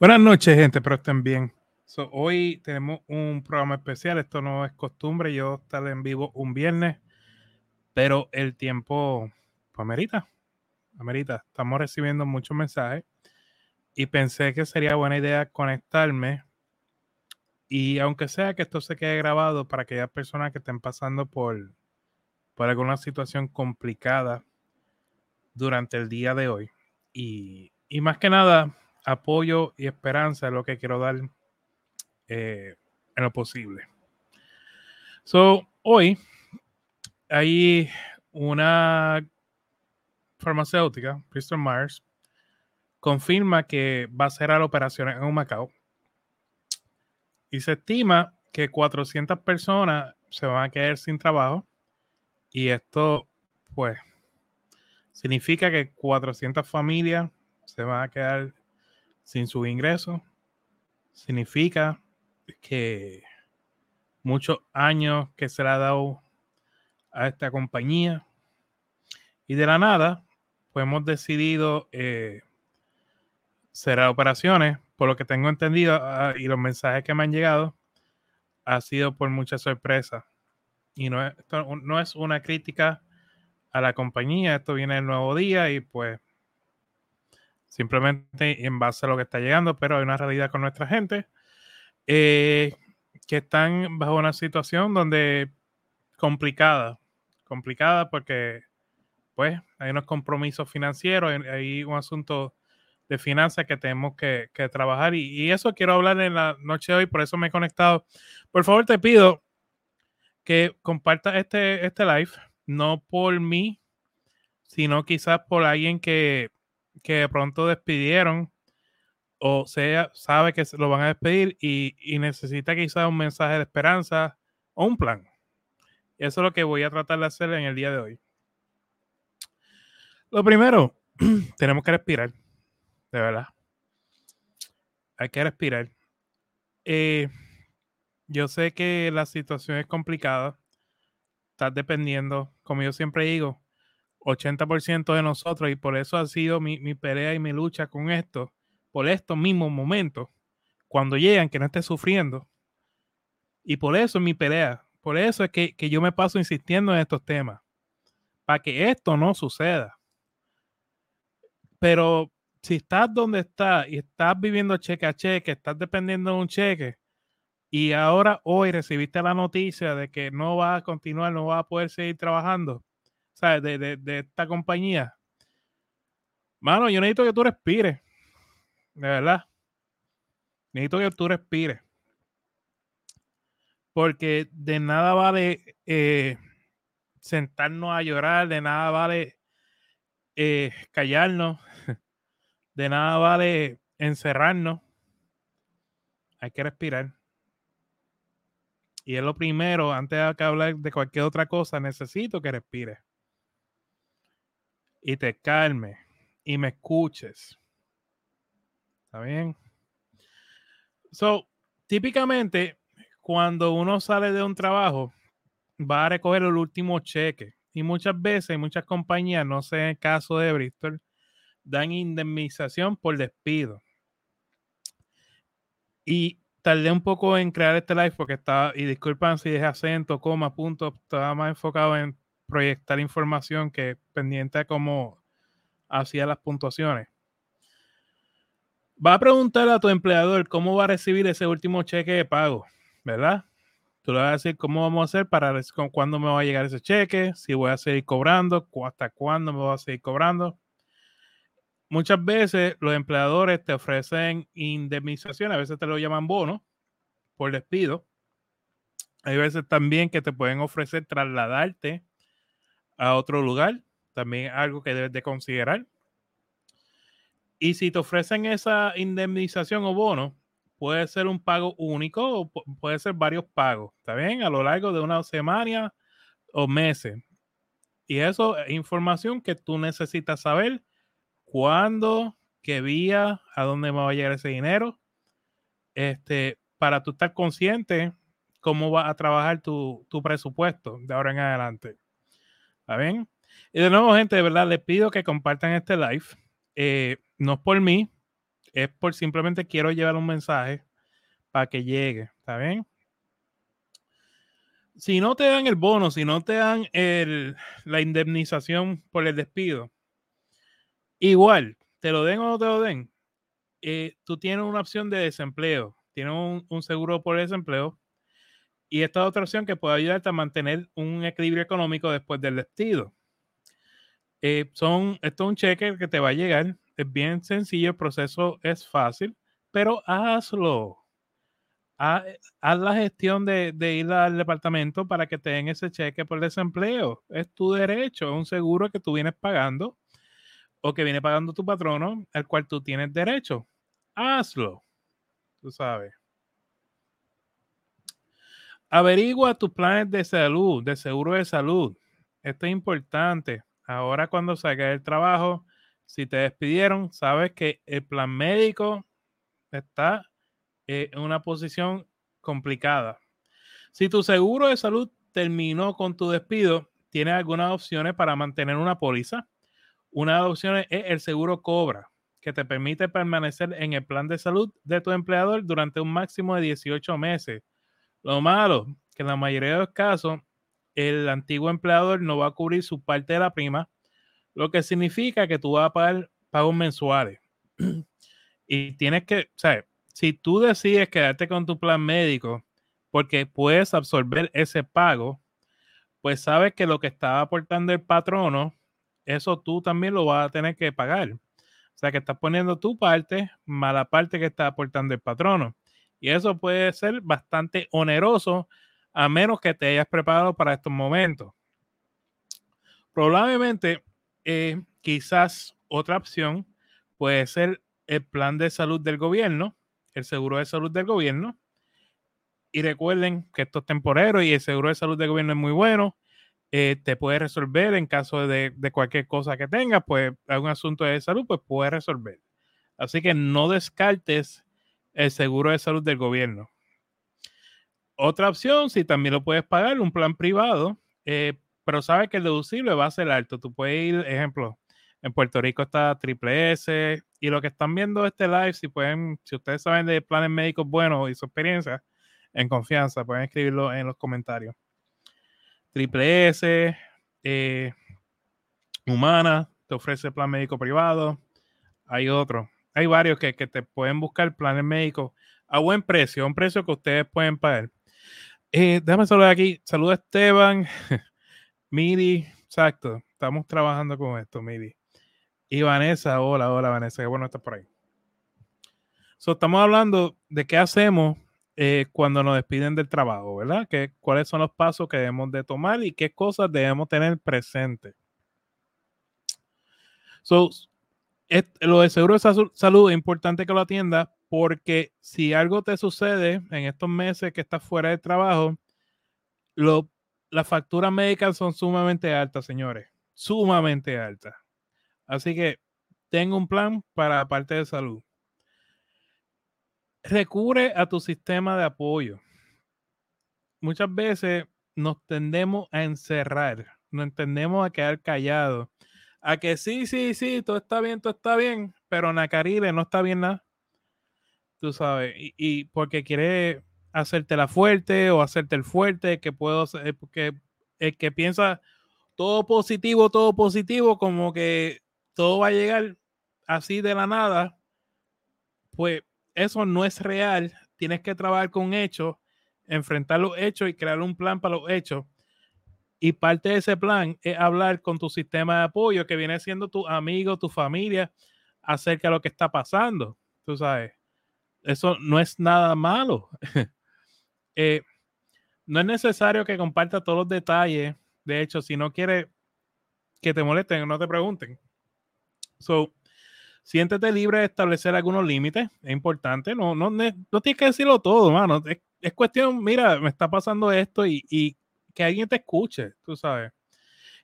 Buenas noches, gente, pero estén bien. hoy tenemos un programa especial. Esto no es costumbre, yo estar en vivo un viernes, pero el tiempo pues, amerita. Amerita. Estamos recibiendo muchos mensajes y pensé que sería buena idea conectarme. Y aunque sea que esto se quede grabado para aquellas personas que estén pasando por, por alguna situación complicada durante el día de hoy. Y, y más que nada, apoyo y esperanza es lo que quiero dar eh, en lo posible. So, hoy hay una farmacéutica, Bristol Myers, confirma que va a cerrar operaciones en Macao y se estima que 400 personas se van a quedar sin trabajo y esto pues significa que 400 familias se van a quedar sin su ingreso, significa que muchos años que se le ha dado a esta compañía y de la nada, pues hemos decidido eh, cerrar operaciones, por lo que tengo entendido ah, y los mensajes que me han llegado, ha sido por mucha sorpresa. Y no no es una crítica a la compañía, esto viene el nuevo día y pues simplemente en base a lo que está llegando, pero hay una realidad con nuestra gente eh, que están bajo una situación donde complicada, complicada porque pues hay unos compromisos financieros, hay un asunto de finanzas que tenemos que, trabajar y, eso quiero hablar en la noche de hoy, por eso me he conectado. Por favor, te pido que compartas este, este live, no por mí, sino quizás por alguien que, que de pronto despidieron o sea, sabe que lo van a despedir y, necesita quizás un mensaje de esperanza o un plan. Eso es lo que voy a tratar de hacer en el día de hoy. Lo primero, tenemos que respirar, de verdad. Hay que respirar. Eh, yo sé que la situación es complicada. Estás dependiendo, como yo siempre digo, 80% de nosotros y por eso ha sido mi, pelea y mi lucha con esto, por estos mismos momentos, cuando llegan, que no esté sufriendo. Y por eso es mi pelea, por eso es que, yo me paso insistiendo en estos temas, para que esto no suceda. Pero si estás donde estás y estás viviendo cheque a cheque, estás dependiendo de un cheque, y ahora hoy recibiste la noticia de que no va a continuar, no va a poder seguir trabajando, de, esta compañía. Mano, yo necesito que tú respires. De verdad. Necesito que tú respires. Porque de nada vale eh, sentarnos a llorar, de nada vale eh, callarnos, de nada vale encerrarnos. Hay que respirar. Y es lo primero, antes de hablar de cualquier otra cosa, necesito que respires y te calme y me escuches. ¿Está bien? So, típicamente, cuando uno sale de un trabajo, va a recoger el último cheque. Y muchas veces, muchas compañías, no sé en el caso de Bristol, dan indemnización por despido. Y tardé un poco en crear este live porque estaba, y disculpan si dejé acento, coma, punto, estaba más enfocado en proyectar información que pendiente a cómo hacía las puntuaciones. Va a preguntar a tu empleador cómo va a recibir ese último cheque de pago, ¿verdad? Tú le vas a decir cómo vamos a hacer para cuándo me va a llegar ese cheque, si voy a seguir cobrando, hasta cuándo me voy a seguir cobrando. Muchas veces los empleadores te ofrecen indemnización, a veces te lo llaman bono por despido. Hay veces también que te pueden ofrecer trasladarte a otro lugar, también algo que debes de considerar. Y si te ofrecen esa indemnización o bono, puede ser un pago único o puede ser varios pagos, ¿está bien? A lo largo de una semana o meses. Y eso es información que tú necesitas saber cuándo, qué vía, a dónde va a llegar ese dinero, este, para tú estar consciente cómo va a trabajar tu, tu presupuesto de ahora en adelante. ¿Está bien? Y de nuevo, gente, de verdad, les pido que compartan este live. Eh, no es por mí, Es por simplemente quiero llevar un mensaje para que llegue, ¿está bien? Si no te dan el bono, si no te dan la indemnización por el despido, igual, te lo den o no te lo den, eh, tú tienes una opción de desempleo, tienes un, seguro por desempleo y esta otra opción que puede ayudarte a mantener un equilibrio económico después del despido. Eh, son, esto es un cheque que te va a llegar, es bien sencillo, el proceso es fácil, pero hazlo. Haz, la gestión de, de, ir al departamento para que te den ese cheque por desempleo. Es tu derecho, es un seguro que tú vienes pagando o que viene pagando tu patrono, al cual tú tienes derecho. Hazlo. Tú sabes. Averigua tus planes de salud, de seguro de salud. Esto es importante. Ahora cuando salgas del trabajo, si te despidieron, sabes que el plan médico está eh, en una posición complicada. Si tu seguro de salud terminó con tu despido, tienes algunas opciones para mantener una póliza una de las opciones es el seguro Cobra, que te permite permanecer en el plan de salud de tu empleador durante un máximo de 18 meses. Lo malo, que en la mayoría de los casos, el antiguo empleador no va a cubrir su parte de la prima, lo que significa que tú vas a pagar pagos mensuales. y tienes que, sea, si tú decides quedarte con tu plan médico porque puedes absorber ese pago, pues sabes que lo que estaba aportando el patrono eso tú también lo vas a tener que pagar. O sea que estás poniendo tu parte más la parte que está aportando el patrono. Y eso puede ser bastante oneroso a menos que te hayas preparado para estos momentos. Probablemente, eh, quizás otra opción puede ser el plan de salud del gobierno, el seguro de salud del gobierno. Y recuerden que esto es temporero y el seguro de salud del gobierno es muy bueno eh, te puede resolver en caso de, cualquier cosa que tengas, pues algún asunto de salud, pues puede resolver. Así que no descartes el seguro de salud del gobierno. Otra opción, si también lo puedes pagar, un plan privado, eh, pero sabes que el deducible va a ser alto. Tú puedes ir, ejemplo, en Puerto Rico está Triple S y lo que están viendo este live, si pueden, si ustedes saben de planes médicos buenos y su experiencia, en confianza, pueden escribirlo en los comentarios. Triple S, eh, Humana, te ofrece plan médico privado. Hay otro. Hay varios que, te pueden buscar planes médicos a buen precio, a un precio que ustedes pueden pagar. Eh, déjame saludar aquí. Saluda Esteban, Miri, exacto. Estamos trabajando con esto, Miri. Y Vanessa, hola, hola Vanessa, qué bueno estar por ahí. So, estamos hablando de qué hacemos eh, cuando nos despiden del trabajo, ¿verdad? Que, ¿Cuáles son los pasos que debemos de tomar y qué cosas debemos tener presente? So, lo de seguro de salud es importante que lo atiendas porque si algo te sucede en estos meses que estás fuera de trabajo, lo, las facturas médicas son sumamente altas, señores, sumamente altas. Así que tengo un plan para la parte de salud recurre a tu sistema de apoyo. Muchas veces nos tendemos a encerrar, nos entendemos a quedar callados, a que sí, sí, sí, todo está bien, todo está bien, pero Nacarile no está bien nada. Tú sabes, y, porque quiere hacerte la fuerte o hacerte el fuerte, que puedo ser, porque el que piensa todo positivo, todo positivo, como que todo va a llegar así de la nada, pues eso no es real. Tienes que trabajar con hechos, enfrentar los hechos y crear un plan para los hechos. Y parte de ese plan es hablar con tu sistema de apoyo, que viene siendo tu amigo, tu familia, acerca de lo que está pasando. Tú sabes, eso no es nada malo. Eh, no es necesario que compartas todos los detalles. De hecho, si no quieres que te molesten, no te pregunten. So, siéntete libre de establecer algunos límites, es importante, no, no, no tienes que decirlo todo, mano, es, cuestión, mira, me está pasando esto y, que alguien te escuche, tú sabes.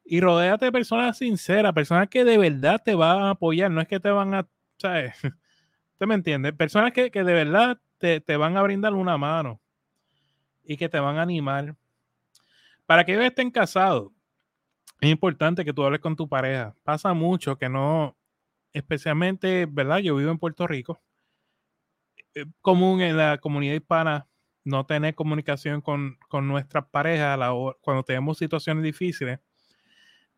Y rodéate de personas sinceras, personas que de verdad te van a apoyar, no es que te van a, ¿sabes? ¿Usted me entiende? Personas que, de verdad te, te, van a brindar una mano y que te van a animar. Para que ellos estén casados, es importante que tú hables con tu pareja. Pasa mucho que no, especialmente, ¿verdad? Yo vivo en Puerto Rico. eh, común en la comunidad hispana no tener comunicación con, con nuestras parejas cuando tenemos situaciones difíciles.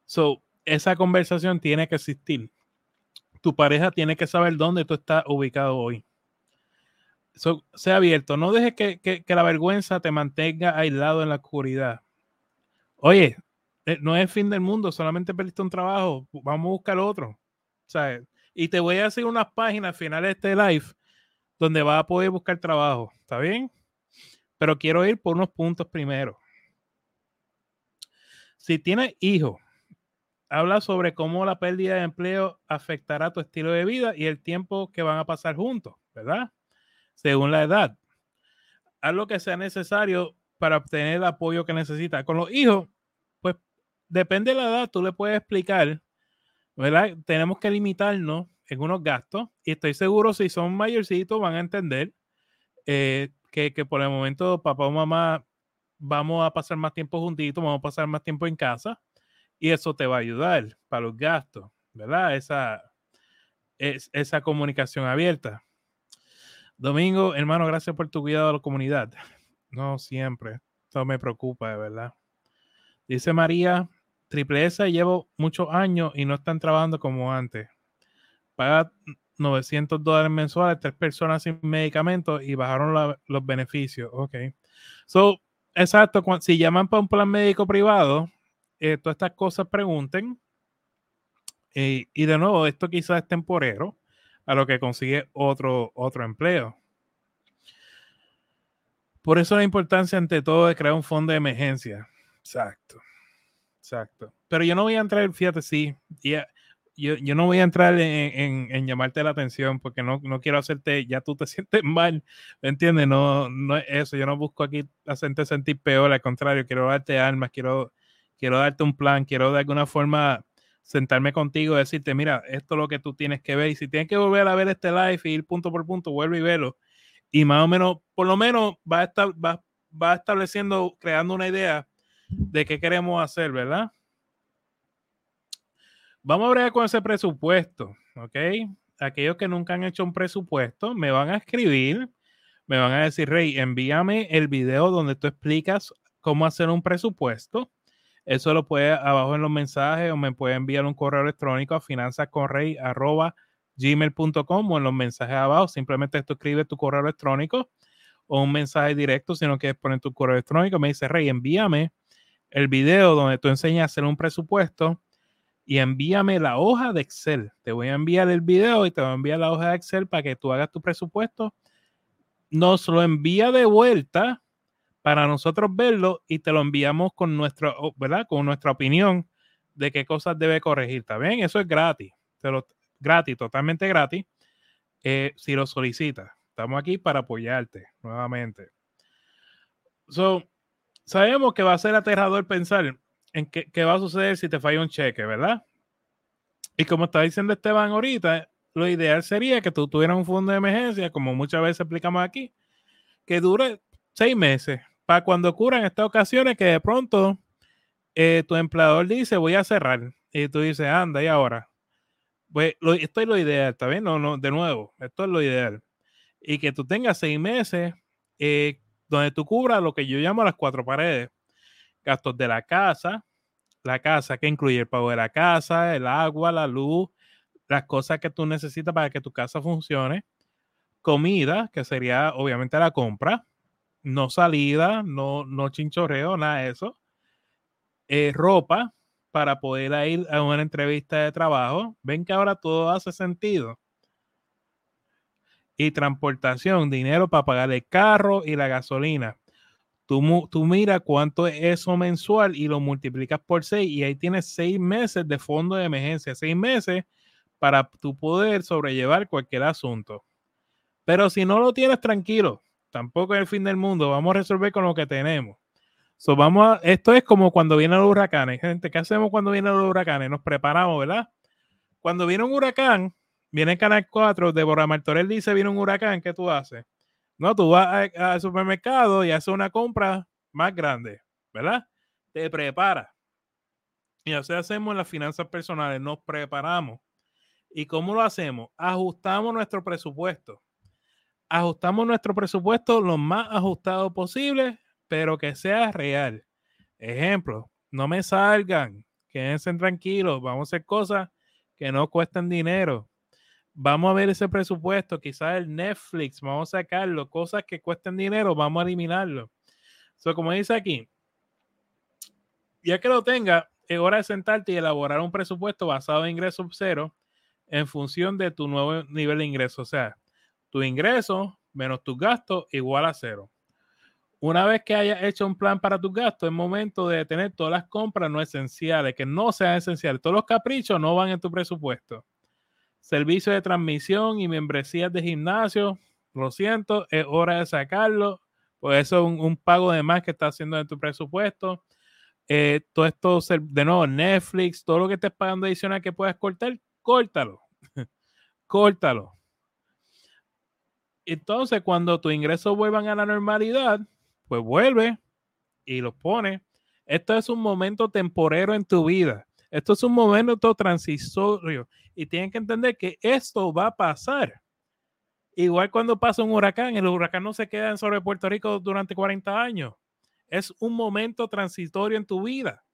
So, esa conversación tiene que existir. Tu pareja tiene que saber dónde tú estás ubicado hoy. So, sea abierto. No dejes que, que, la vergüenza te mantenga aislado en la oscuridad. Oye, eh, no es el fin del mundo, solamente perdiste un trabajo. Vamos a buscar otro. Y te voy a hacer unas páginas finales de este live donde vas a poder buscar trabajo. ¿Está bien? Pero quiero ir por unos puntos primero. Si tienes hijos, habla sobre cómo la pérdida de empleo afectará tu estilo de vida y el tiempo que van a pasar juntos, ¿verdad? Según la edad. Haz lo que sea necesario para obtener el apoyo que necesitas. Con los hijos, pues depende de la edad, tú le puedes explicar, ¿verdad? Tenemos que limitarnos en unos gastos y estoy seguro si son mayorcitos van a entender eh, que, que por el momento papá o mamá vamos a pasar más tiempo juntitos, vamos a pasar más tiempo en casa y eso te va a ayudar para los gastos, ¿verdad? Esa, es, esa comunicación abierta. Domingo, hermano, gracias por tu cuidado de la comunidad. No siempre. Esto me preocupa, de verdad. Dice María, Triple S llevo muchos años y no están trabajando como antes. Paga 900 dólares mensuales, tres personas sin medicamentos y bajaron los beneficios. Ok. So, exacto, si llaman para un plan médico privado, eh, todas estas cosas pregunten. Eh, y de nuevo, esto quizás es temporero a lo que consigue otro, otro empleo. Por eso la importancia ante todo de crear un fondo de emergencia. Exacto. Exacto. Pero yo no voy a entrar, fíjate, sí, yo, yo, no voy a entrar en, en, llamarte la atención porque no, no, quiero hacerte, ya tú te sientes mal, ¿me entiendes? No, no es eso, yo no busco aquí hacerte sentir peor, al contrario, quiero darte armas, quiero quiero darte un plan, quiero de alguna forma sentarme contigo y decirte, mira, esto es lo que tú tienes que ver. Y si tienes que volver a ver este live y ir punto por punto, vuelve y velo. Y más o menos, por lo menos va a estar, va, va estableciendo, creando una idea de qué queremos hacer, ¿verdad? Vamos a ver con ese presupuesto, ¿ok? Aquellos que nunca han hecho un presupuesto, me van a escribir, me van a decir, Rey, envíame el video donde tú explicas cómo hacer un presupuesto eso lo puede abajo en los mensajes o me puede enviar un correo electrónico a finanzascorrey.gmail.com o en los mensajes abajo. Simplemente tú escribes tu correo electrónico o un mensaje directo si no quieres poner tu correo electrónico. Me dice, Rey, envíame el video donde tú enseñas a hacer un presupuesto y envíame la hoja de Excel. Te voy a enviar el video y te voy a enviar la hoja de Excel para que tú hagas tu presupuesto. Nos lo envía de vuelta para nosotros verlo y te lo enviamos con nuestra, ¿verdad? Con nuestra opinión de qué cosas debe corregir. ¿Está bien? Eso es gratis. gratis, totalmente gratis. Eh, si lo solicitas. Estamos aquí para apoyarte nuevamente. So, sabemos que va a ser aterrador pensar en qué, qué, va a suceder si te falla un cheque, ¿verdad? Y como está diciendo Esteban ahorita, lo ideal sería que tú tuvieras un fondo de emergencia, como muchas veces explicamos aquí, que dure seis meses, para cuando ocurran estas ocasiones que de pronto eh, tu empleador dice voy a cerrar y tú dices anda y ahora pues esto es lo ideal está bien no no de nuevo esto es lo ideal. Y que tú tengas seis meses eh, donde tú cubras lo que yo llamo las cuatro paredes gastos de la casa la casa que incluye el pago de la casa el agua la luz las cosas que tú necesitas para que tu casa funcione comida que sería obviamente la compra no salida, no, no chinchorreo, nada de eso. Eh, ropa para poder ir a una entrevista de trabajo. Ven que ahora todo hace sentido. Y transportación, dinero para pagar el carro y la gasolina. Tú, tú mira cuánto es eso mensual y lo multiplicas por seis y ahí tienes seis meses de fondo de emergencia, seis meses para tu poder sobrellevar cualquier asunto. Pero si no lo tienes tranquilo, tampoco es el fin del mundo, vamos a resolver con lo que tenemos. Esto es como cuando vienen los huracanes, gente. ¿Qué hacemos cuando vienen los huracanes? Nos preparamos, ¿verdad? Cuando viene un huracán, viene Canal 4, Deborah Martorell dice, viene un huracán, ¿qué tú haces? No, tú vas al supermercado y haces una compra más grande, ¿verdad? Te preparas. Y así hacemos las finanzas personales, nos preparamos. ¿Y cómo lo hacemos? Ajustamos nuestro presupuesto ajustamos nuestro presupuesto lo más ajustado posible, pero que sea real. Ejemplo, no me salgan, quédense tranquilos, vamos a hacer cosas que no cuesten dinero. Vamos a ver ese presupuesto, quizás el Netflix, vamos a sacarlo, cosas que cuesten dinero, vamos a eliminarlo. So, como dice aquí, ya que lo tenga, es hora de sentarte y elaborar un presupuesto basado en ingresos cero en función de tu nuevo nivel de ingreso. O sea, tu ingreso menos tus gastos igual a cero. Una vez que hayas hecho un plan para tus gastos, es momento de tener todas las compras no esenciales, que no sean esenciales. Todos los caprichos no van en tu presupuesto. Servicio de transmisión y membresías de gimnasio, lo siento, es hora de sacarlo. Pues eso es un, pago de más que estás haciendo en tu presupuesto. Eh, todo esto, de nuevo, Netflix, todo lo que estés pagando adicional que puedas cortar, córtalo. córtalo. Entonces, cuando tus ingresos vuelvan a la normalidad, pues vuelve y los pone. Esto es un momento temporero en tu vida. Esto es un momento transitorio y tienen que entender que esto va a pasar. Igual cuando pasa un huracán, el huracán no se queda sobre Puerto Rico durante 40 años. Es un momento transitorio en tu vida.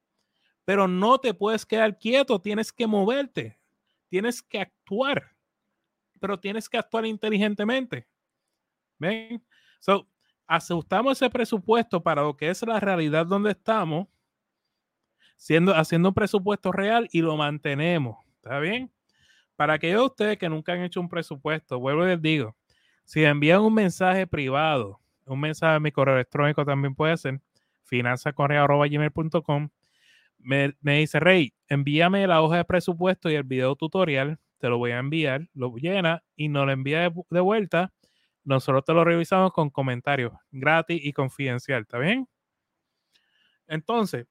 Pero no te puedes quedar quieto, tienes que moverte, tienes que actuar, pero tienes que actuar inteligentemente. ¿Ven? So, ajustamos ese presupuesto para lo que es la realidad donde estamos, siendo, haciendo un presupuesto real y lo mantenemos. ¿Está bien? Para aquellos de ustedes que nunca han hecho un presupuesto, vuelvo y les digo, si envían un mensaje privado, un mensaje a mi correo electrónico también puede ser, finanzacorrea.gmail.com, me, me dice, Rey, envíame la hoja de presupuesto y el video tutorial, te lo voy a enviar, lo llena y nos lo envía de vuelta nosotros te lo revisamos con comentarios gratis y confidencial, ¿está bien? Entonces,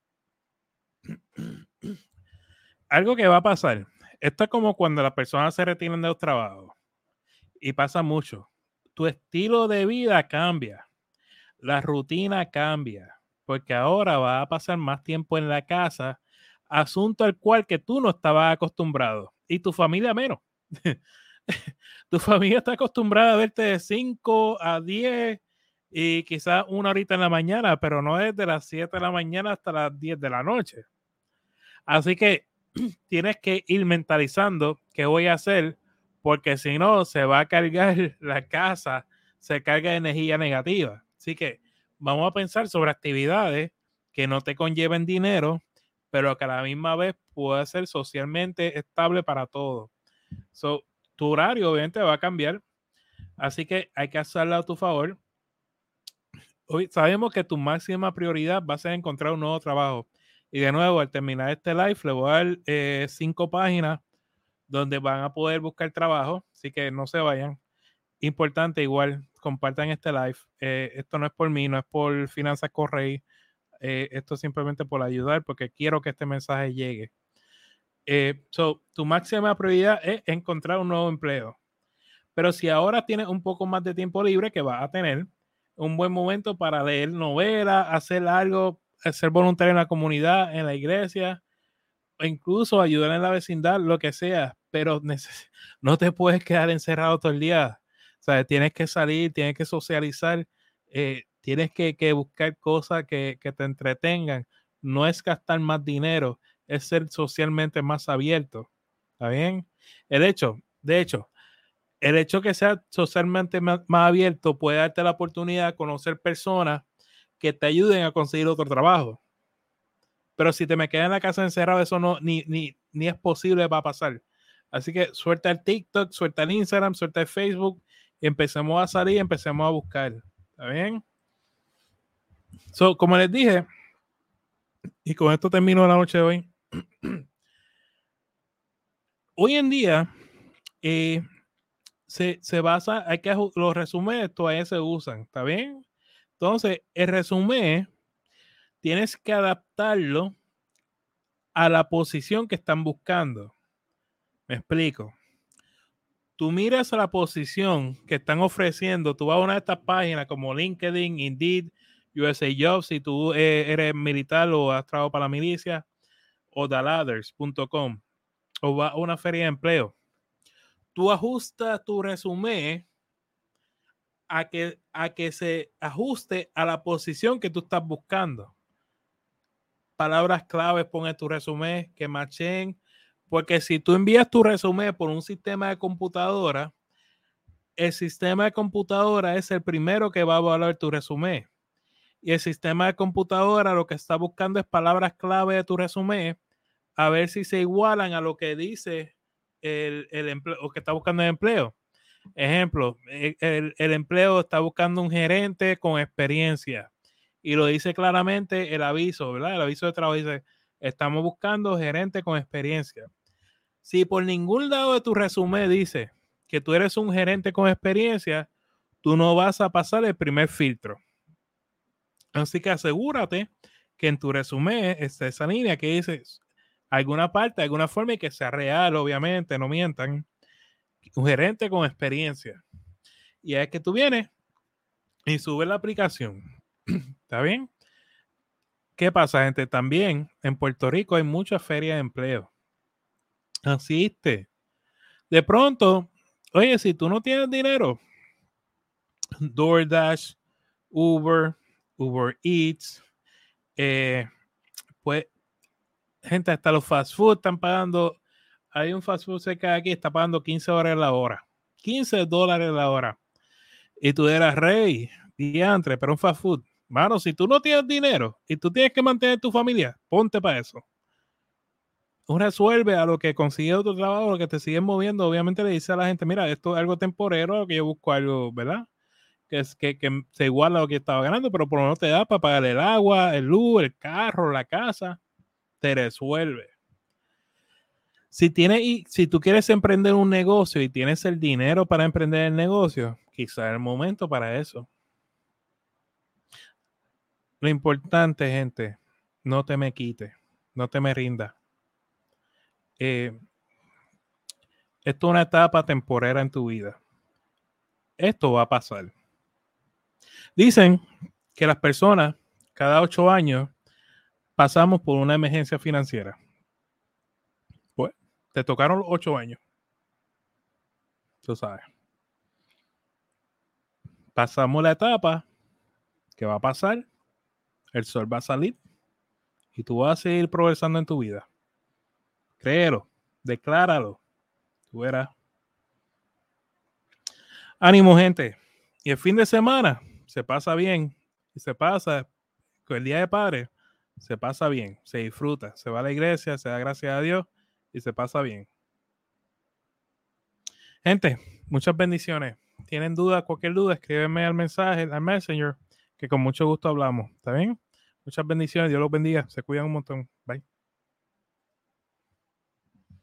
algo que va a pasar, esto es como cuando las personas se retiran de los trabajos y pasa mucho. Tu estilo de vida cambia, la rutina cambia, porque ahora va a pasar más tiempo en la casa, asunto al cual que tú no estabas acostumbrado y tu familia menos. tu familia está acostumbrada a verte de 5 a 10 y quizás una horita en la mañana, pero no es de las 7 de la mañana hasta las 10 de la noche. Así que tienes que ir mentalizando qué voy a hacer, porque si no, se va a cargar la casa, se carga de energía negativa. Así que vamos a pensar sobre actividades que no te conlleven dinero, pero que a la misma vez pueda ser socialmente estable para todos. So, tu horario obviamente va a cambiar, así que hay que hacerlo a tu favor. Hoy sabemos que tu máxima prioridad va a ser encontrar un nuevo trabajo. Y de nuevo, al terminar este live, le voy a dar eh, cinco páginas donde van a poder buscar trabajo, así que no se vayan. Importante, igual, compartan este live. Eh, esto no es por mí, no es por Finanzas Correy. Eh, esto es simplemente por ayudar, porque quiero que este mensaje llegue. So, tu máxima prioridad es encontrar un nuevo empleo. Pero si ahora tienes un poco más de tiempo libre que vas a tener, un buen momento para leer novelas, hacer algo, ser voluntario en la comunidad, en la iglesia, o incluso ayudar en la vecindad, lo que sea, pero no te puedes quedar encerrado todo el día. O sea, tienes que salir, tienes que socializar, eh, tienes que, buscar cosas que, te entretengan. No es gastar más dinero, es ser socialmente más abierto. ¿Está bien? El hecho, de hecho, el hecho que sea socialmente más, abierto puede darte la oportunidad de conocer personas que te ayuden a conseguir otro trabajo. Pero si te me quedas en la casa encerrado, eso no, ni, ni, ni es posible, va a pasar. Así que suelta el TikTok, suelta el Instagram, suelta el Facebook y empecemos a salir, empecemos a buscar. ¿Está bien? So, como les dije, y con esto termino la noche de hoy. Hoy en día eh, se, basa, hay que los resúmenes todavía se usan, ¿está bien? Entonces, el resumen tienes que adaptarlo a la posición que están buscando. Me explico. Tú miras a la posición que están ofreciendo, tú vas a una de estas páginas como LinkedIn, Indeed, USA Jobs, si tú eh, eres militar o has trabajado para la milicia, o dalathers.com o va a una feria de empleo. Tú ajustas tu resumen a que, a que se ajuste a la posición que tú estás buscando. Palabras claves, pon tu resumen, que machen, porque si tú envías tu resumen por un sistema de computadora, el sistema de computadora es el primero que va a evaluar tu resumen. Y el sistema de computadora lo que está buscando es palabras clave de tu resumen a ver si se igualan a lo que dice el, el empleo, o que está buscando el empleo. Ejemplo, e, el, el, empleo está buscando un gerente con experiencia y lo dice claramente el aviso, ¿verdad? El aviso de trabajo dice, estamos buscando gerente con experiencia. Si por ningún lado de tu resumen dice que tú eres un gerente con experiencia, tú no vas a pasar el primer filtro. Así que asegúrate que en tu resumen esté esa línea que dice alguna parte, alguna forma y que sea real, obviamente, no mientan. Un gerente con experiencia. Y es que tú vienes y subes la aplicación. ¿Está bien? ¿Qué pasa, gente? También en Puerto Rico hay muchas ferias de empleo. Asiste. De pronto, oye, si tú no tienes dinero, DoorDash, Uber, Uber Eats, eh, pues gente, hasta los fast food están pagando. Hay un fast food cerca de aquí, está pagando 15 dólares la hora. 15 dólares la hora. Y tú eras rey, diantre, pero un fast food. Mano, si tú no tienes dinero y tú tienes que mantener tu familia, ponte para eso. Resuelve a lo que consigue otro trabajo, lo que te siguen moviendo. Obviamente le dice a la gente, mira, esto es algo temporero, que yo busco algo, ¿verdad? Que, es, que, que se iguala a lo que estaba ganando, pero por lo menos te da para pagar el agua, el luz, el carro, la casa te resuelve. Si, tiene, si tú quieres emprender un negocio y tienes el dinero para emprender el negocio, quizá el momento para eso. Lo importante, gente, no te me quites, no te me rindas. Eh, esto es una etapa temporera en tu vida. Esto va a pasar. Dicen que las personas cada ocho años pasamos por una emergencia financiera. Te tocaron los ocho años. Tú sabes. Pasamos la etapa. ¿Qué va a pasar? El sol va a salir y tú vas a seguir progresando en tu vida. Créelo, decláralo. Tú verás. Ánimo, gente. Y el fin de semana se pasa bien y se pasa con el día de padre se pasa bien, se disfruta, se va a la iglesia, se da gracias a Dios y se pasa bien. Gente, muchas bendiciones. ¿Tienen duda, cualquier duda? Escríbeme al mensaje, al Messenger, que con mucho gusto hablamos. ¿Está bien? Muchas bendiciones. Dios los bendiga. Se cuidan un montón. Bye.